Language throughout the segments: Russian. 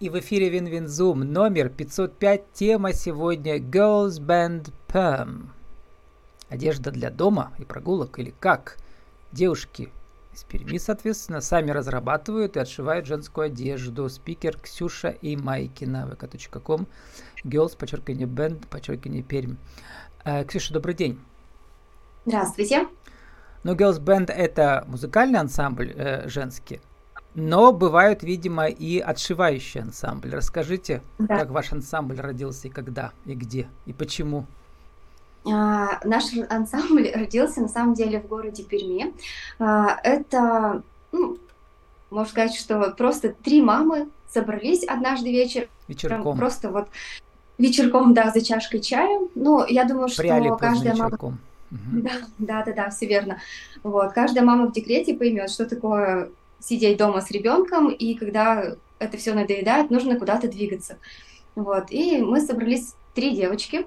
И в эфире Win-Win Zoom номер 505. Тема сегодня Girls Band Perm. Одежда для дома и прогулок или как? Девушки из Перми, соответственно, сами разрабатывают и отшивают женскую одежду. Спикер Ксюша и Майкина. vk.com. Girls, подчеркивание Band, подчеркивание Perm. Э, Ксюша, добрый день. Здравствуйте. Ну, Girls Band это музыкальный ансамбль э, женский. Но бывают, видимо, и отшивающие ансамбли. Расскажите, да. как ваш ансамбль родился и когда, и где, и почему? А, наш ансамбль родился на самом деле в городе Перми. А, это, ну, можно сказать, что просто три мамы собрались однажды вечером. Вечерком. Просто вот вечерком, да, за чашкой чая. Ну, я думаю, что Пряли каждая мама... Угу. Да, да, да, да, все верно. Вот, каждая мама в декрете поймет, что такое сидеть дома с ребенком, и когда это все надоедает, нужно куда-то двигаться. Вот. И мы собрались три девочки,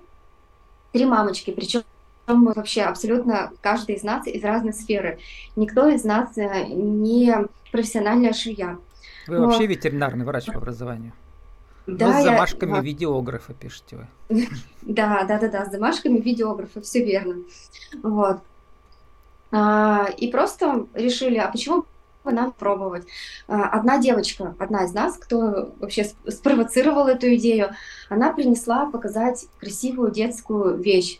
три мамочки, причем мы вообще абсолютно каждый из нас из разной сферы. Никто из нас э, не профессиональная швея. Вы вот. вообще ветеринарный врач по образованию? Да, Но с замашками я... видеографа пишете вы. Да, да, да, да, с замашками видеографа, все верно. Вот. А, и просто решили, а почему нам пробовать. А, одна девочка, одна из нас, кто вообще спровоцировал эту идею, она принесла показать красивую детскую вещь.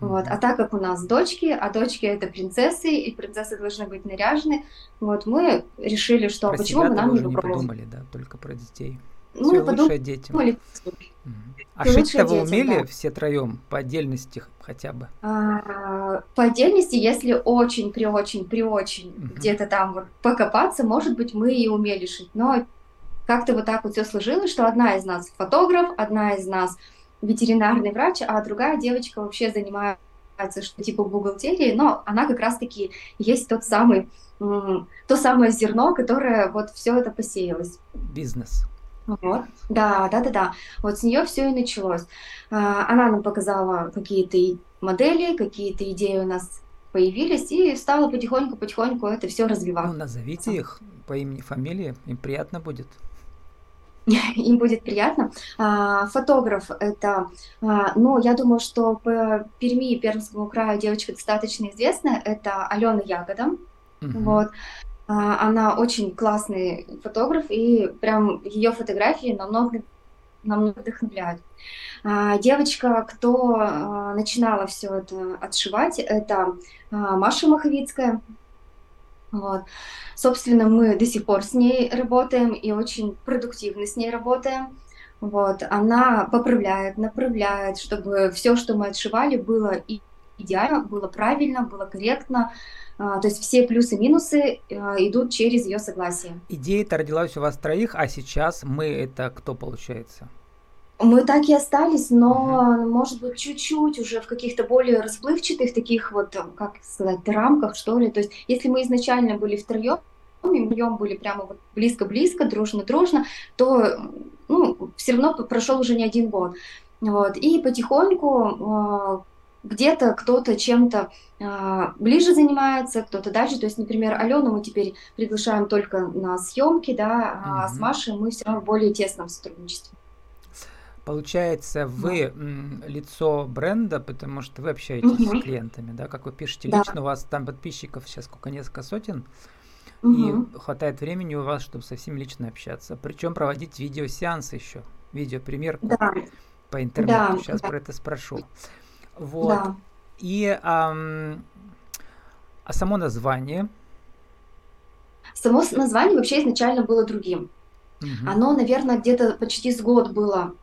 Вот. А так как у нас дочки, а дочки это принцессы, и принцессы должны быть наряжены, вот мы решили, что про почему бы нам не попробовать. Не подумали, да, только про детей. Ну, Все лучшее детям. А шить-то вы умели да. все троем по отдельности хотя бы? А, по отдельности, если очень, при очень, при очень угу. где-то там вот покопаться, может быть, мы и умели шить. Но как-то вот так вот все сложилось, что одна из нас фотограф, одна из нас ветеринарный врач, а другая девочка вообще занимается что типа бухгалтерии, но она как раз-таки есть тот самый, то самое зерно, которое вот все это посеялось. Бизнес. Вот. Да, да, да, да. Вот с нее все и началось. А, она нам показала какие-то модели, какие-то идеи у нас появились, и стало потихоньку-потихоньку это все развиваться. Ну, назовите их по имени, фамилии, им приятно будет. Им будет приятно. А, фотограф это, а, ну, я думаю, что по Перми и Пермскому краю девочка достаточно известная. Это Алена Ягода. Угу. Вот. А, она очень классный фотограф, и прям ее фотографии намного, намного вдохновляют. А, девочка, кто а, начинала все это отшивать, это Маша Маховицкая. Вот. Собственно, мы до сих пор с ней работаем и очень продуктивно с ней работаем. Вот. Она поправляет, направляет, чтобы все, что мы отшивали, было идеально, было правильно, было корректно, то есть все плюсы-минусы а, идут через ее согласие. Идея-то родилась у вас троих, а сейчас мы это кто получается? Мы так и остались, но, угу. может быть, чуть-чуть уже в каких-то более расплывчатых таких вот, как сказать, рамках, что ли. То есть, если мы изначально были втроем, и вдвоем были прямо вот близко-близко, дружно-дружно, то ну, все равно прошел уже не один год. Вот. И потихоньку а, где-то кто-то чем-то э, ближе занимается, кто-то дальше. То есть, например, Алену мы теперь приглашаем только на съемки, да, а угу. с Машей мы все равно в более тесном сотрудничестве. Получается, вы да. лицо бренда, потому что вы общаетесь угу. с клиентами, да, как вы пишете да. лично, у вас там подписчиков сейчас сколько, несколько сотен, угу. и хватает времени у вас, чтобы со всеми лично общаться. Причем проводить видеосеансы еще, видеопримерку да. по интернету. Да, сейчас да. про это спрошу. Вот. Да. И ам, а само название? Само название вообще изначально было другим. Угу. Оно, наверное, где-то почти с год было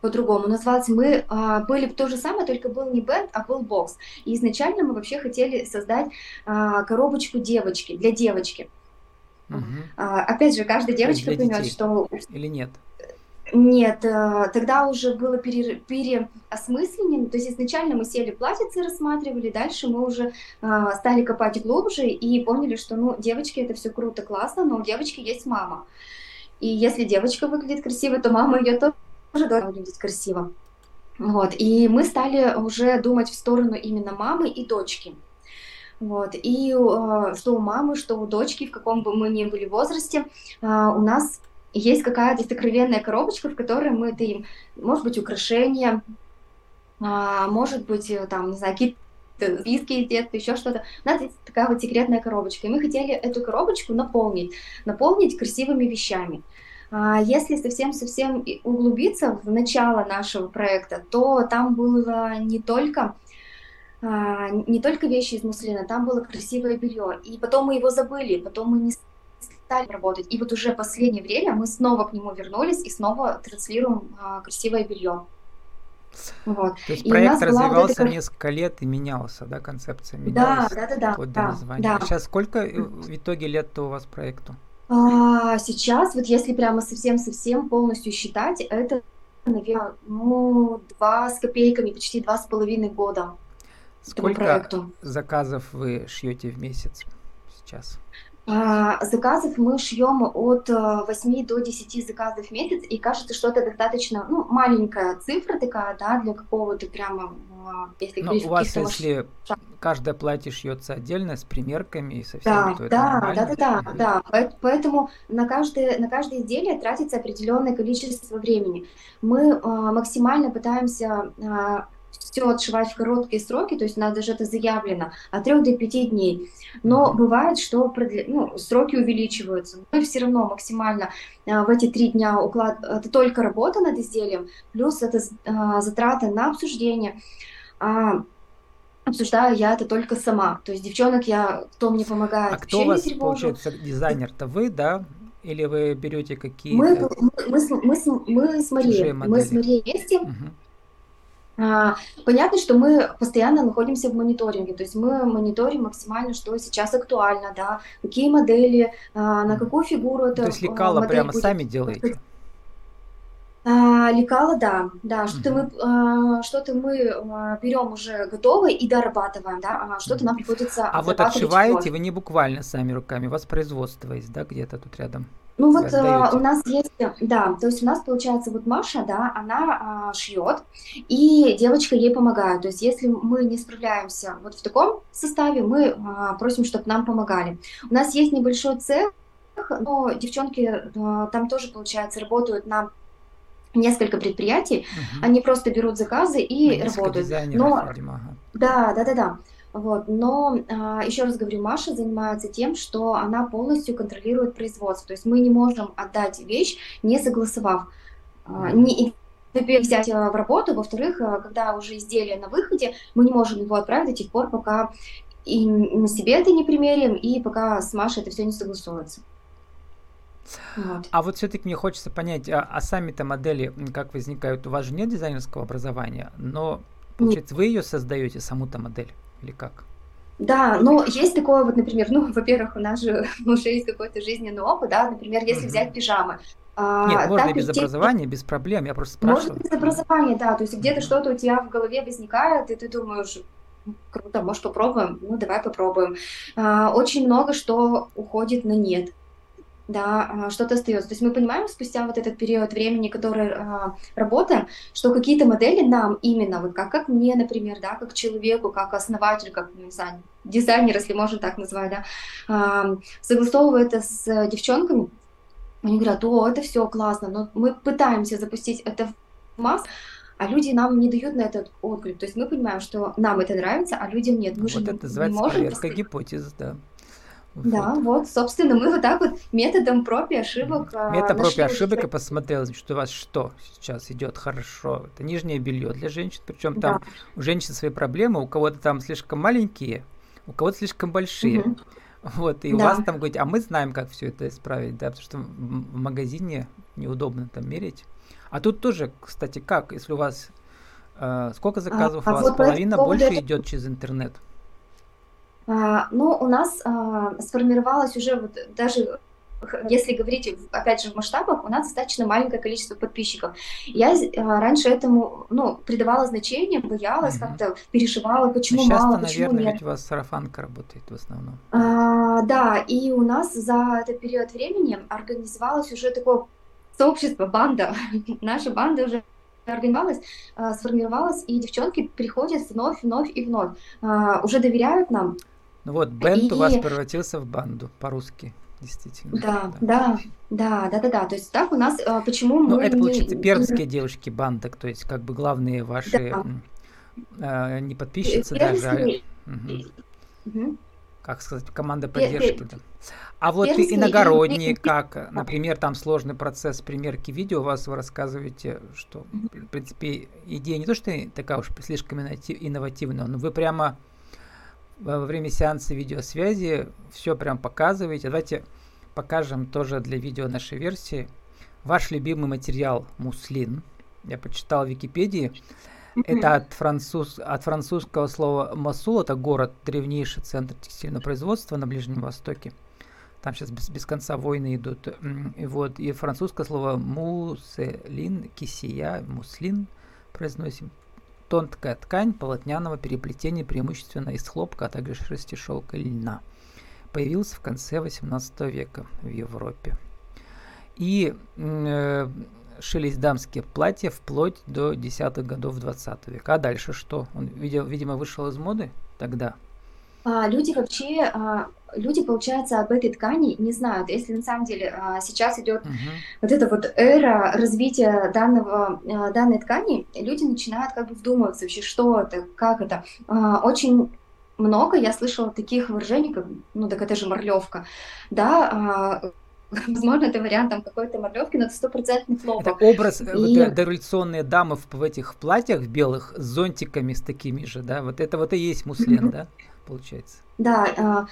по-другому называлось. Мы а, были то же самое, только был не бенд, а был бокс. И изначально мы вообще хотели создать а, коробочку девочки для девочки. Угу. А, опять же, каждая девочка поймет, что или нет. Нет, э, тогда уже было пере. То есть изначально мы сели платьицы, рассматривали, дальше мы уже э, стали копать глубже и поняли, что ну, девочки это все круто, классно, но у девочки есть мама. И если девочка выглядит красиво, то мама ее тоже должна выглядеть красиво. Вот. И мы стали уже думать в сторону именно мамы и дочки. Вот. И э, что у мамы, что у дочки, в каком бы мы ни были возрасте, э, у нас есть какая-то сокровенная коробочка, в которой мы таим, может быть, украшения, а, может быть, э, там, не знаю, какие-то списки из детства, еще что-то. У нас есть такая вот секретная коробочка, и мы хотели эту коробочку наполнить, наполнить красивыми вещами. А, если совсем-совсем углубиться в начало нашего проекта, то там было не только а, не только вещи из муслина, там было красивое белье. И потом мы его забыли, потом мы не стали работать. И вот уже последнее время мы снова к нему вернулись и снова транслируем а, красивое белье. Вот. То есть и проект развивался вот несколько лет и менялся, да, концепция менялась? Да, да, да. Вот да, названия. да. Сейчас сколько э, в итоге лет-то у вас проекту? А, сейчас, вот если прямо совсем-совсем полностью считать, это, наверное, ну, два с копейками, почти два с половиной года. Сколько заказов вы шьете в месяц сейчас? А, заказов мы шьем от 8 э, до 10 заказов в месяц, и кажется, что это достаточно ну, маленькая цифра такая, да, для какого-то прямо, а, если Но у вас, если каждое платье шьется отдельно, с примерками и со всем, да, то это да, да, да, да, да, поэтому на каждое, на каждое изделие тратится определенное количество времени. Мы а, максимально пытаемся все отшивать в короткие сроки, то есть у нас даже это заявлено, от 3 до 5 дней. Но бывает, что продля... ну, сроки увеличиваются. Мы все равно максимально а, в эти три дня уклад... Это только работа над изделием, плюс это а, затраты на обсуждение. А обсуждаю я это только сама. То есть девчонок я, кто мне помогает. А кто у вас, получается, дизайнер-то вы, да? Или вы берете какие-то... Мы, мы, мы, мы, мы с Марией, мы с Марией вместе. Угу. А, понятно, что мы постоянно находимся в мониторинге, то есть мы мониторим максимально, что сейчас актуально, да, какие модели, а, на какую фигуру это. То есть лекала прямо будет. сами делаете? А, лекала, да, да, что-то угу. мы, что-то мы берем уже готовое и дорабатываем, да, а что-то нам приходится. А вот отшиваете вы не буквально сами руками, у вас производство есть, да, где-то тут рядом? Ну вот э, у нас есть, да, то есть у нас получается вот Маша, да, она а, шьет, и девочка ей помогает. То есть если мы не справляемся вот в таком составе, мы а, просим, чтобы нам помогали. У нас есть небольшой цех, но девчонки а, там тоже, получается, работают на несколько предприятий, угу. они просто берут заказы и на работают. Но, видимо. Да, да, да, да. Вот. Но, а, еще раз говорю, Маша занимается тем, что она полностью контролирует производство. То есть мы не можем отдать вещь, не согласовав. А, не, взять а, в работу, во-вторых, когда уже изделие на выходе, мы не можем его отправить до тех пор, пока и на себе это не примерим, и пока с Машей это все не согласуется. Вот. А вот все-таки мне хочется понять, а, а сами-то модели как возникают? У вас же нет дизайнерского образования, но получается, нет. вы ее создаете, саму-то модель? Или как? Да, ну есть такое вот, например, ну, во-первых, у нас же уже есть какой-то жизненный опыт, да, например, если угу. взять пижамы. А, Нет, можно и без те... образования, без проблем, я просто спрашиваю. Можно без образования, да, то есть где-то что-то у тебя в голове возникает, и ты думаешь, круто, может попробуем? Ну, давай попробуем. А, очень много что уходит на нет да, а, что-то остается. То есть мы понимаем спустя вот этот период времени, который а, работаем, что какие-то модели нам именно, вот как, как мне, например, да, как человеку, как основателю, как, ну, не знаю, дизайнер, если можно так назвать, да, а, согласовываю это с девчонками, они говорят, о, это все классно, но мы пытаемся запустить это в масс, а люди нам не дают на этот отклик. То есть мы понимаем, что нам это нравится, а людям нет. Мы вот же это называется не можем... проверка гипотез, да. Да, вот, собственно, мы вот так вот методом проб и ошибок. А, Метод проб и ошибок и посмотрел, что у вас что сейчас идет хорошо. Это нижнее белье для женщин, причем там да. у женщин свои проблемы, у кого-то там слишком маленькие, у кого-то слишком большие. Угу. Вот, и да. у вас там говорить, а мы знаем, как все это исправить, да, потому что в магазине неудобно там мерить. А тут тоже, кстати, как, если у вас э, сколько заказов а, у вас? Вот Половина больше идет через интернет. А, но у нас а, сформировалось уже вот даже если говорить, опять же, в масштабах, у нас достаточно маленькое количество подписчиков. Я а, раньше этому, ну, придавала значение, боялась, угу. как-то переживала, почему сейчас мало, почему наверное, нет. ведь у вас сарафанка работает в основном. А, да, и у нас за этот период времени организовалось уже такое сообщество, банда. Наша банда уже организовалась, сформировалась, и девчонки приходят вновь, вновь и вновь. Уже доверяют нам, ну вот, бенд и... у вас превратился в банду по-русски. действительно. Да, да, да, да, да, да. То есть так у нас, а, почему Ну, мы это, получается, не... пермские девушки бандок, то есть как бы главные ваши Да, а, не подписчицы даже, а, пермские, мгм, мгм. как сказать, команда поддержки, да. А вот пермские иногородние, и- как, например, там сложный процесс примерки видео, у вас вы рассказываете, что, в принципе, идея не то, что такая уж слишком инновати- инновативная, но вы прямо во время сеанса видеосвязи все прям показываете. Давайте покажем тоже для видео нашей версии. Ваш любимый материал муслин. Я почитал в Википедии. Это от, француз, от французского слова Масул, это город, древнейший центр текстильного производства на Ближнем Востоке. Там сейчас без, без конца войны идут. И вот, и французское слово муселин, кисия, муслин произносим. Тонкая ткань полотняного переплетения преимущественно из хлопка, а также шерсти, шелка и льна. Появился в конце 18 века в Европе. И э, шились дамские платья вплоть до десятых годов 20 века. А дальше что? Он, видимо, вышел из моды тогда. А, люди вообще, а, люди, получается, об этой ткани не знают. Если на самом деле а, сейчас идет Мгм. вот эта вот эра развития данного, а, данной ткани, люди начинают как бы вдумываться вообще, что это, как это. А, Очень много я слышала таких выражений, как, ну, так это же морлевка, да, возможно, это вариант там какой-то морлевки, но это стопроцентный Это хлопок. образ э, И дореволюционные дамы в, в этих платьях белых с зонтиками с такими же, да? Вот это вот и есть муслин, Мгм. да? Получается. Да,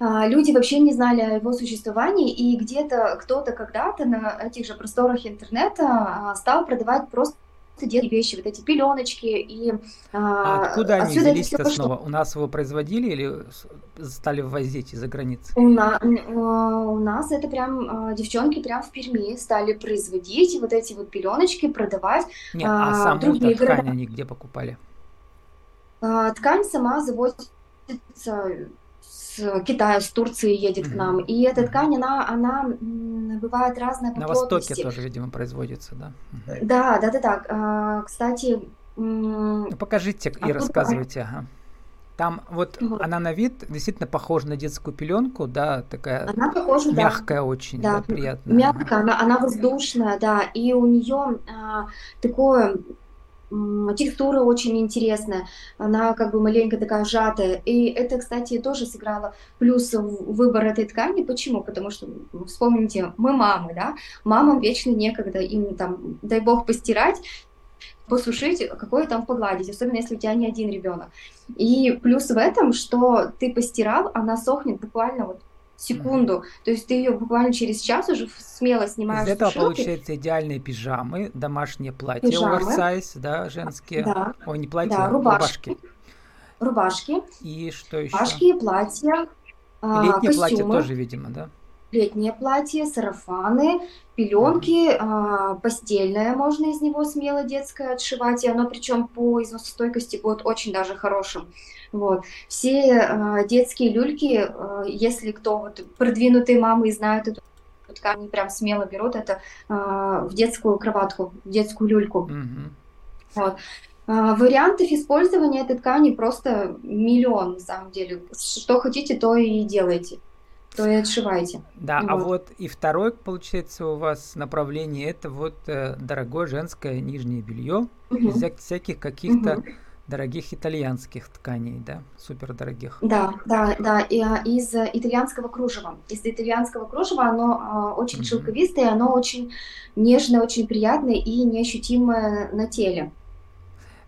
люди вообще не знали о его существовании, и где-то кто-то когда-то на этих же просторах интернета а, стал продавать просто детские вещи, вот эти пеленочки, и А а, откуда они взялись-то пошло. снова? У нас его производили или стали ввозить из-за границы? У, на- а, у нас это прям а, девчонки прям в Перми стали производить вот эти вот пеленочки, продавать Не, а а, в саму-то другие ткань города. они где покупали? А, Ткань сама завозится с Китая, с Турции едет к нам. И эта ткань, она, она бывает разная по На Востоке плотности. тоже, видимо, производится, да? Мгм. Да, да, да, да. А, Кстати, Ну, покажите и оттуда, рассказывайте, ага. Там вот вот, она на вид действительно похожа на детскую пеленку, да, такая она похожа, да, мягкая очень, да, да, приятная. мягкая, она, она воздушная, да, и у нее такое м, текстура очень интересная, она как бы маленько такая сжатая, и это, кстати, тоже сыграло плюс в выбор этой ткани. Почему? Потому что, ну, вспомните, мы мамы, да, мамам вечно некогда, им там, дай бог, постирать, посушить, какое там погладить, особенно если у тебя не один ребенок. И плюс в этом, что ты постирал, она сохнет буквально вот. Секунду, то есть ты ее буквально через час уже смело Из снимаешь с этого сушилки, получается идеальные пижамы, домашние платья, пижамы, оверсайз, да, женские. да, Ой, не да, платья, рубашки, рубашки. рубашки, И что еще? рубашки, платья, И а, платье костюмы, тоже, видимо, да? Летнее платье, сарафаны, пеленки, а, постельное можно из него смело детское отшивать, и оно причем по износостойкости будет очень даже хорошим. Вот. Все а, детские люльки, а, если кто вот продвинутые мамы и знают эту ткань, они прям смело берут это а, в детскую кроватку, в детскую люльку. Мгм. Вот. Вариантов использования этой ткани просто миллион, на самом деле. Что хотите, то и делайте, то и отшивайте. Да, а Вот. вот и второе, получается, у вас направление это вот э, дорогое женское нижнее белье из Мгм. вся- всяких каких-то Мгм. дорогих итальянских тканей, да, супер дорогих. Да, да, да, и, а, из э, итальянского кружева. Из итальянского кружева оно а, очень Мгм. шелковистое, оно очень нежное, очень приятное и неощутимое на теле.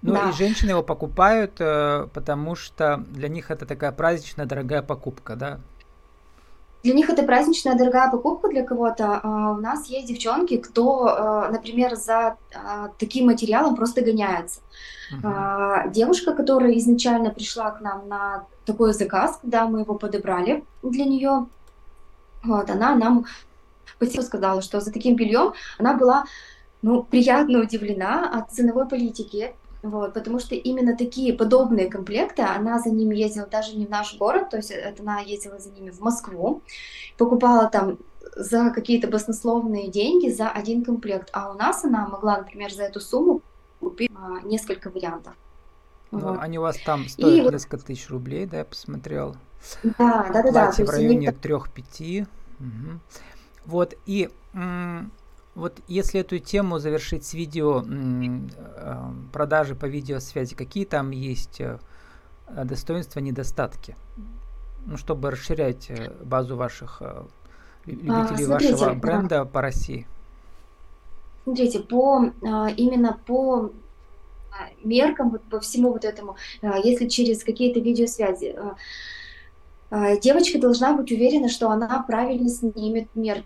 Ну и Да, женщины его покупают, э, потому что для них это такая праздничная дорогая покупка, да. Для них это праздничная дорогая покупка для кого-то. А У нас есть девчонки, кто, а, например, за а, таким материалом просто гоняется. А, Девушка, которая изначально пришла к нам на такой заказ, когда мы его подобрали для нее, вот, она нам спасибо сказала, что за таким бельем она была ну, приятно удивлена от ценовой политики. Вот, потому что именно такие подобные комплекты, она за ними ездила даже не в наш город, то есть это она ездила за ними в Москву, покупала там за какие-то баснословные деньги за один комплект, а у нас она могла, например, за эту сумму купить а, несколько вариантов. Ну, Вот. они у вас там И стоят вот, несколько тысяч рублей, да, я посмотрел. да, да, да, да, в они районе трех-пяти, Угу. Вот, и вот если эту тему завершить с видео э, продажи по видеосвязи, какие там есть э, достоинства, недостатки? Ну, чтобы расширять э, базу ваших любителей а, смотрите, вашего бренда да. по России. Смотрите, по именно по меркам, вот по всему вот этому, если через какие-то видеосвязи, девочка должна быть уверена, что она правильно снимет мерки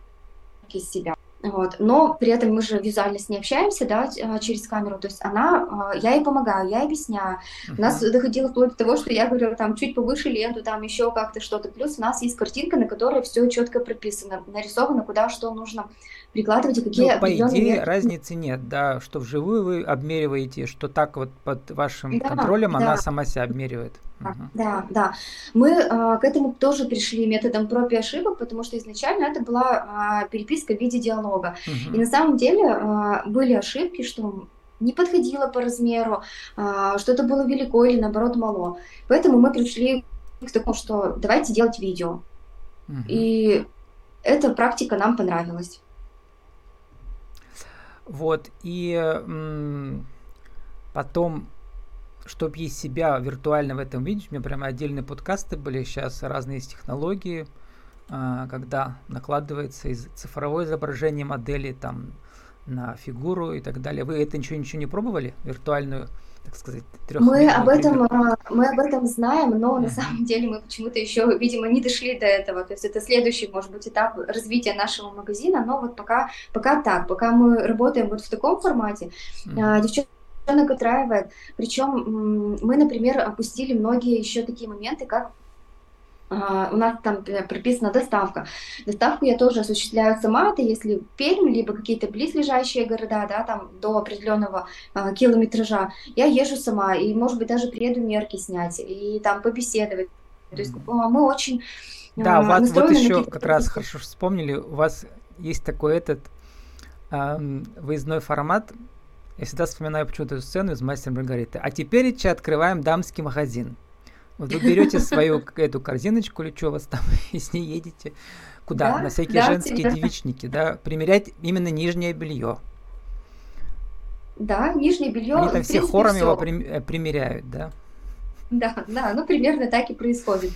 себя. Вот. Но при этом мы же визуально с ней общаемся, да, а, через камеру. То есть она, а, я ей помогаю, я объясняю. Uh-huh. У нас доходило вплоть до того, что я говорю, там, чуть повыше ленту, там, еще как-то что-то. Плюс у нас есть картинка, на которой все четко прописано, нарисовано, куда что нужно прикладывать и какие ну, по идее меры. разницы нет, да, что вживую вы обмериваете, что так вот под вашим да, контролем да. она сама себя обмеривает. Да, угу. да, да. Мы а, к этому тоже пришли методом проб и ошибок, потому что изначально это была а, переписка в виде диалога. Угу. И на самом деле а, были ошибки, что не подходило по размеру, что-то было велико или наоборот мало. Поэтому мы пришли к такому, что давайте делать видео. Угу. И эта практика нам понравилась. Вот, и м- потом, чтобы есть себя виртуально в этом видеть, у меня прямо отдельные подкасты были, сейчас разные есть технологии, а, когда накладывается из цифровое изображение модели там на фигуру и так далее. Вы это ничего ничего не пробовали виртуальную так сказать, мы об этом а, мы об этом знаем, но на самом деле мы почему-то еще, видимо, не дошли до этого. То есть это следующий, может быть, этап развития нашего магазина, но вот пока пока так, пока мы работаем вот в таком формате, mm-hmm. девчонок устраивает. Причем мы, например, опустили многие еще такие моменты, как у нас там прописана доставка. Доставку я тоже осуществляю сама, это если Пермь, либо какие-то близлежащие города, да, там до определенного uh, километража, я езжу сама, и, может быть, даже приеду мерки снять, и там побеседовать. То есть uh, мы очень Да, uh, вот, вот еще как раз хорошо вспомнили, у вас есть такой этот э, выездной формат, я всегда вспоминаю почему-то эту сцену из «Мастера Маргариты». А теперь открываем дамский магазин. Вот вы берете свою эту корзиночку или что у вас там, и с ней едете куда? Да, На всякие да, женские да. девичники, да? Примерять именно нижнее белье. Да, нижнее белье. Они там все хором все. его э, примеряют, да? Да, да, ну примерно так и происходит.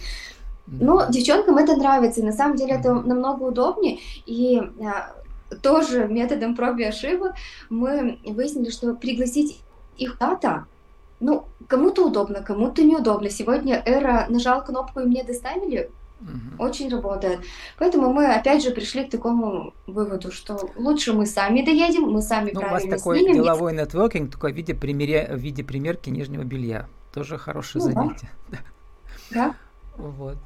Да. Но девчонкам это нравится, и на самом деле это намного удобнее. И а, тоже методом проб и ошибок мы выяснили, что пригласить их куда-то ну, кому-то удобно, кому-то неудобно. Сегодня эра нажал кнопку и мне доставили, угу. очень работает. Поэтому мы опять же пришли к такому выводу, что лучше мы сами доедем, мы сами ну, правильно У вас такой снимем. деловой нетворкинг, такой в виде, примеря... в виде примерки нижнего белья. Тоже хорошее ну, занятие. Да. да. Вот.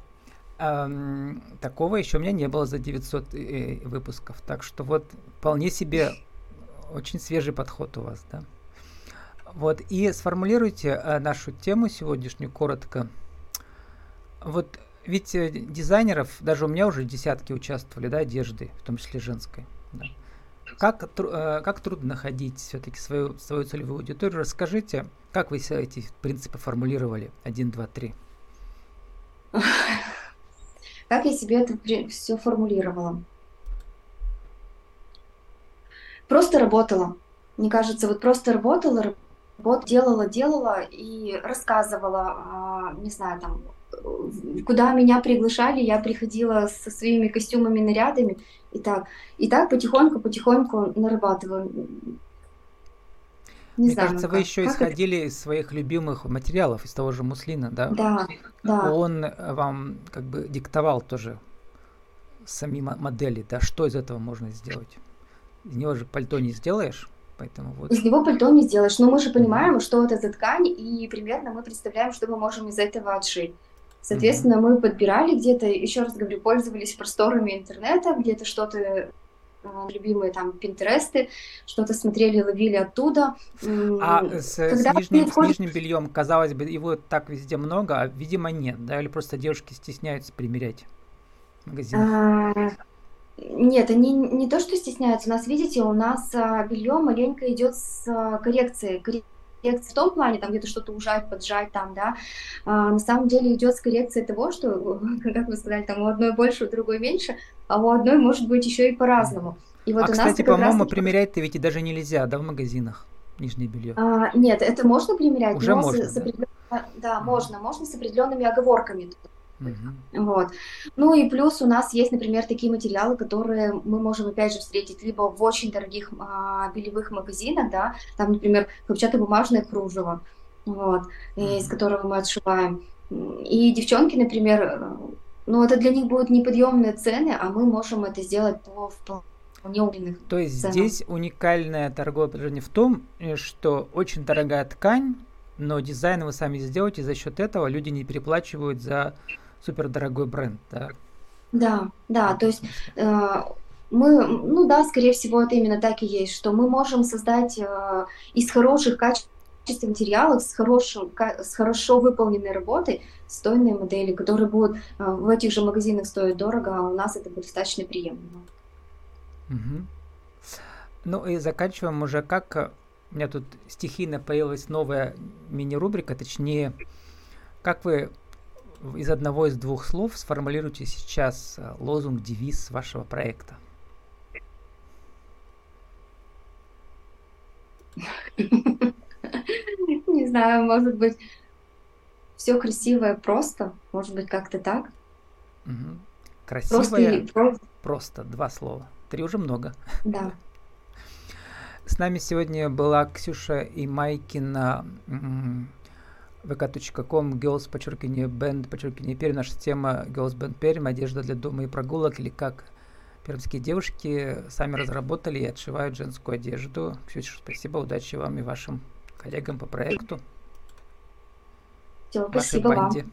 Um, такого еще у меня не было за 900 э, выпусков. Так что вот вполне себе очень свежий подход у вас, да. Вот, и сформулируйте э, нашу тему сегодняшнюю коротко. Вот ведь э, дизайнеров, даже у меня уже десятки участвовали, да, одежды, в том числе женской. Да. Как, э, как трудно находить все-таки свою, свою целевую аудиторию? Расскажите, как вы эти принципы формулировали? Один, два, три. Как я себе это все формулировала? Просто работала. Мне кажется, вот просто работала, вот делала, делала и рассказывала, а, не знаю, там, куда меня приглашали, я приходила со своими костюмами, нарядами, и так, и так потихоньку, потихоньку нарабатываю. Не Мне знаю, кажется, как, вы еще исходили это? из своих любимых материалов, из того же муслина, да? Да, да. Он вам как бы диктовал тоже сами модели, да, что из этого можно сделать? Из него же пальто не сделаешь, Поэтому вот. Из него пальто не сделаешь, но мы же понимаем, mm-hmm. что это за ткань, и примерно мы представляем, что мы можем из этого отшить. Соответственно, mm-hmm. мы подбирали где-то, еще раз говорю, пользовались просторами интернета, где-то что-то э, любимые там пинтересты, что-то смотрели, ловили оттуда. А с, с, нижним, входишь... с нижним бельем, казалось бы, его так везде много, а видимо нет, да, или просто девушки стесняются примерять в магазинах? А, нет, они не то, что стесняются. У нас, видите, у нас а, белье маленько идет с а, коррекцией. в том плане, там где-то что-то ужать, поджать там, да, а, на самом деле идет с коррекцией того, что, как вы сказали, там у одной больше, у другой меньше, а у одной может быть еще и по-разному. И вот а, кстати, по-моему, раз... примерять-то ведь и даже нельзя, да, в магазинах нижнее белье? А, нет, это можно примерять, Уже но можно, с, да? С да, можно, можно с определенными оговорками. Угу. Вот. Ну и плюс у нас есть, например, такие материалы, которые мы можем опять же встретить либо в очень дорогих а, белевых магазинах, да, там, например, хлопчатобумажное кружево, вот, угу. из которого мы отшиваем. И девчонки, например, ну это для них будут неподъемные цены, а мы можем это сделать по вполне уверенных То есть ценах. здесь уникальное торговое предложение в том, э, что очень дорогая ткань, но дизайн вы сами сделаете, и за счет этого люди не переплачивают за супердорогой бренд, да? Да, да, то есть э, мы, ну да, скорее всего, это именно так и есть, что мы можем создать э, из хороших качественных материалов с, хорошим, с хорошо выполненной работой стойные модели, которые будут э, в этих же магазинах стоить дорого, а у нас это будет достаточно приемлемо. Угу. Ну и заканчиваем уже как у меня тут стихийно появилась новая мини-рубрика, точнее, как вы из одного из двух слов сформулируйте сейчас э, лозунг, девиз вашего проекта. Не знаю, может быть, все красивое просто, может быть, как-то так. Красивое, просто, просто, два слова. Три уже много. Да. С нами сегодня была Ксюша и Майкина vk.com girls, подчеркивание, band, подчеркивание, перья. Наша тема girls band перьям, одежда для дома и прогулок, или как пермские девушки сами разработали и отшивают женскую одежду. Ксюша, спасибо, удачи вам и вашим коллегам по проекту. Все, спасибо банде. вам.